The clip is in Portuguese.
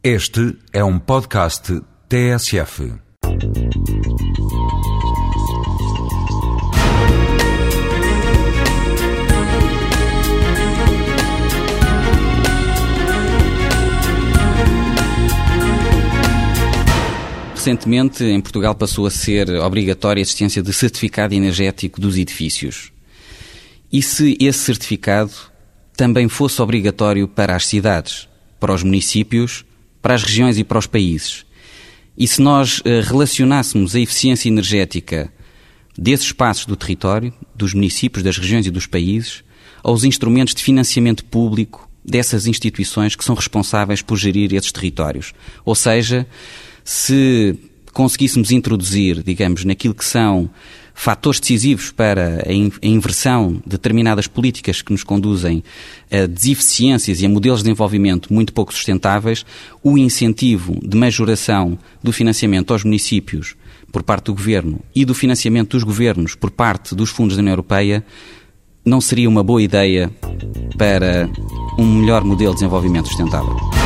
Este é um podcast TSF. Recentemente, em Portugal passou a ser obrigatória a existência de certificado energético dos edifícios. E se esse certificado também fosse obrigatório para as cidades, para os municípios, para as regiões e para os países? E se nós eh, relacionássemos a eficiência energética desses espaços do território, dos municípios, das regiões e dos países, aos instrumentos de financiamento público dessas instituições que são responsáveis por gerir esses territórios. Ou seja, se conseguíssemos introduzir, digamos, naquilo que são fatores decisivos para a inversão de determinadas políticas que nos conduzem a deseficiências e a modelos de desenvolvimento muito pouco sustentáveis, o incentivo de majoração do financiamento aos municípios por parte do Governo e do financiamento dos governos por parte dos fundos da União Europeia não seria uma boa ideia para um melhor modelo de desenvolvimento sustentável.